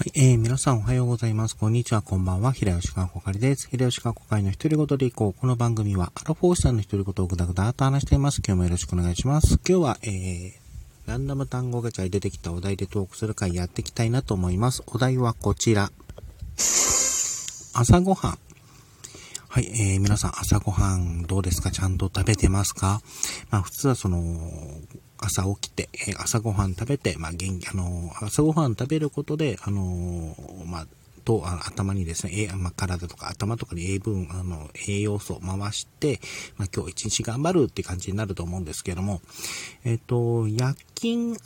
はい、えー、皆さんおはようございます。こんにちは、こんばんは。平吉川こかりです。平吉川こかりの一人ごとでいこう。この番組は、アラフォーシさんの一人ごとをぐだぐだと話しています。今日もよろしくお願いします。今日は、えー、ランダム単語ガチャに出てきたお題でトークする会やっていきたいなと思います。お題はこちら。朝ごはん。はい、えー、皆さん朝ごはんどうですか？ちゃんと食べてますか？まあ普通はその、朝起きて、えー、朝ごはん食べて、まあ元気、あのー、朝ごはん食べることで、あのー、まあ、と、あ頭にですね、えまあ、体とか頭とかに栄分、あの、栄養素を回して、まあ、今日一日頑張るって感じになると思うんですけども、えっ、と、夜勤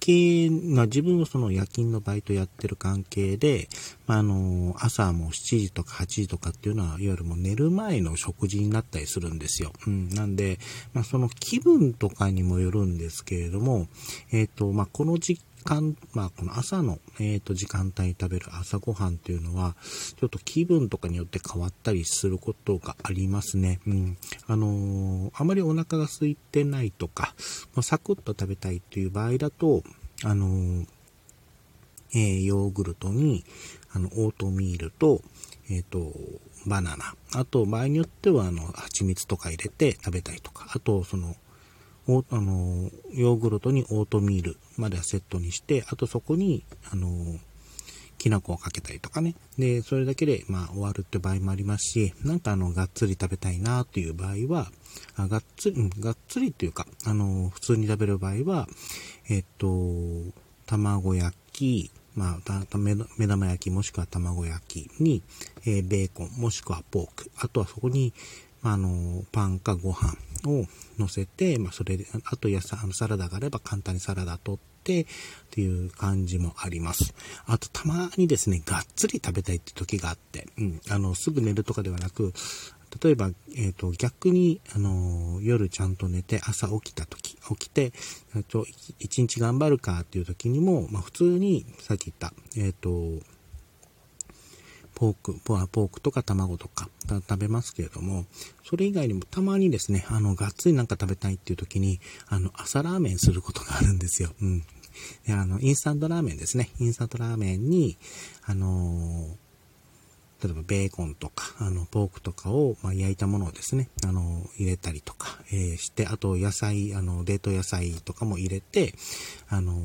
係、まあ自分はその夜勤のバイトやってる関係で、まあ、あの、朝も7時とか8時とかっていうのは、いわゆるもう寝る前の食事になったりするんですよ。うん。なんで、まあ、その気分とかにもよるんですけれども、えっ、ー、と、まあ、この時間、まあ、この朝の、えっ、と、時間帯に食べる朝ごはんっていうのは、ちょっと気分とかによって変わったりすることがありますね。うん。あのー、あまりお腹が空いてないとか、まあ、サクッと食べたいっていう場合だと、あのー、えー、ヨーグルトに、あの、オートミールと、えっ、と、バナナ。あと、場合によっては、あの、蜂蜜とか入れて食べたりとか。あと、その、おあの、ヨーグルトにオートミールまではセットにして、あとそこに、あの、きな粉をかけたりとかね。で、それだけで、まあ、終わるって場合もありますし、なんかあの、がっつり食べたいなという場合は、あがっつり、うん、がっつりっていうか、あの、普通に食べる場合は、えっと、卵焼き、まあ、目玉焼きもしくは卵焼きに、えー、ベーコンもしくはポーク、あとはそこに、あの、パンかご飯を乗せて、まあ、それで、あと野菜、あの、サラダがあれば簡単にサラダ取って、っていう感じもあります。あと、たまにですね、がっつり食べたいって時があって、うん、あの、すぐ寝るとかではなく、例えば、えっ、ー、と、逆に、あの、夜ちゃんと寝て朝起きた時、起きて、ちょ、一日頑張るかっていう時にも、まあ普通に、さっき言った、えっ、ー、と、ポーク、ポアポークとか卵とか食べますけれども、それ以外にもたまにですね、あの、がっつりなんか食べたいっていう時に、あの、朝ラーメンすることがあるんですよ。うん。で、あの、インスタントラーメンですね。インスタントラーメンに、あのー例えばベーコンとか、あの、ポークとかを、まあ、焼いたものをですね、あの、入れたりとか、えー、して、あと野菜、あの、冷凍野菜とかも入れて、あの、ま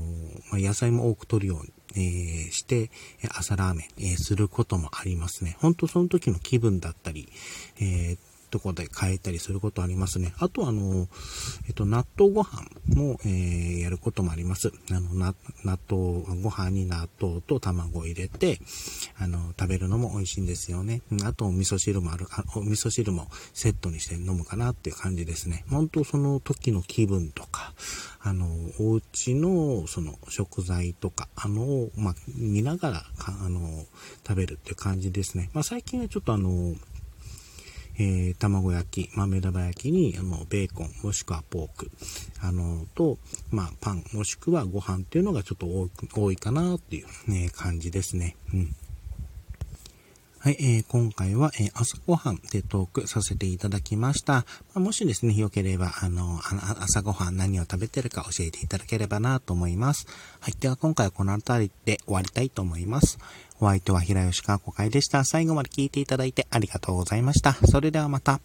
あ、野菜も多く取るように、えー、して、朝ラーメン、え、することもありますね。ほんとその時の気分だったり、えー、とこで変えたりすることありますね。あとあの、えっと、納豆ご飯も、えー、やることもあります。あの、納豆、ご飯に納豆と卵を入れて、あの、食べるのも美味しいんですよね。あと、お味噌汁もある、あお味噌汁もセットにして飲むかなっていう感じですね。本当その時の気分とか、あの、お家の、その、食材とか、あの、まあ、見ながら、あの、食べるっていう感じですね。まあ、最近はちょっとあの、えー、卵焼き、豆玉焼きに、あの、ベーコン、もしくはポーク、あの、と、まあ、パン、もしくはご飯っていうのがちょっと多多いかなっていう、ね、感じですね。うん。はい、えー、今回は、えー、朝ごはんでトークさせていただきました。まあ、もしですね、良ければ、あの、朝ごはん何を食べてるか教えていただければなと思います。はい、では今回はこの辺りで終わりたいと思います。お相手は平吉川子会でした。最後まで聞いていただいてありがとうございました。それではまた。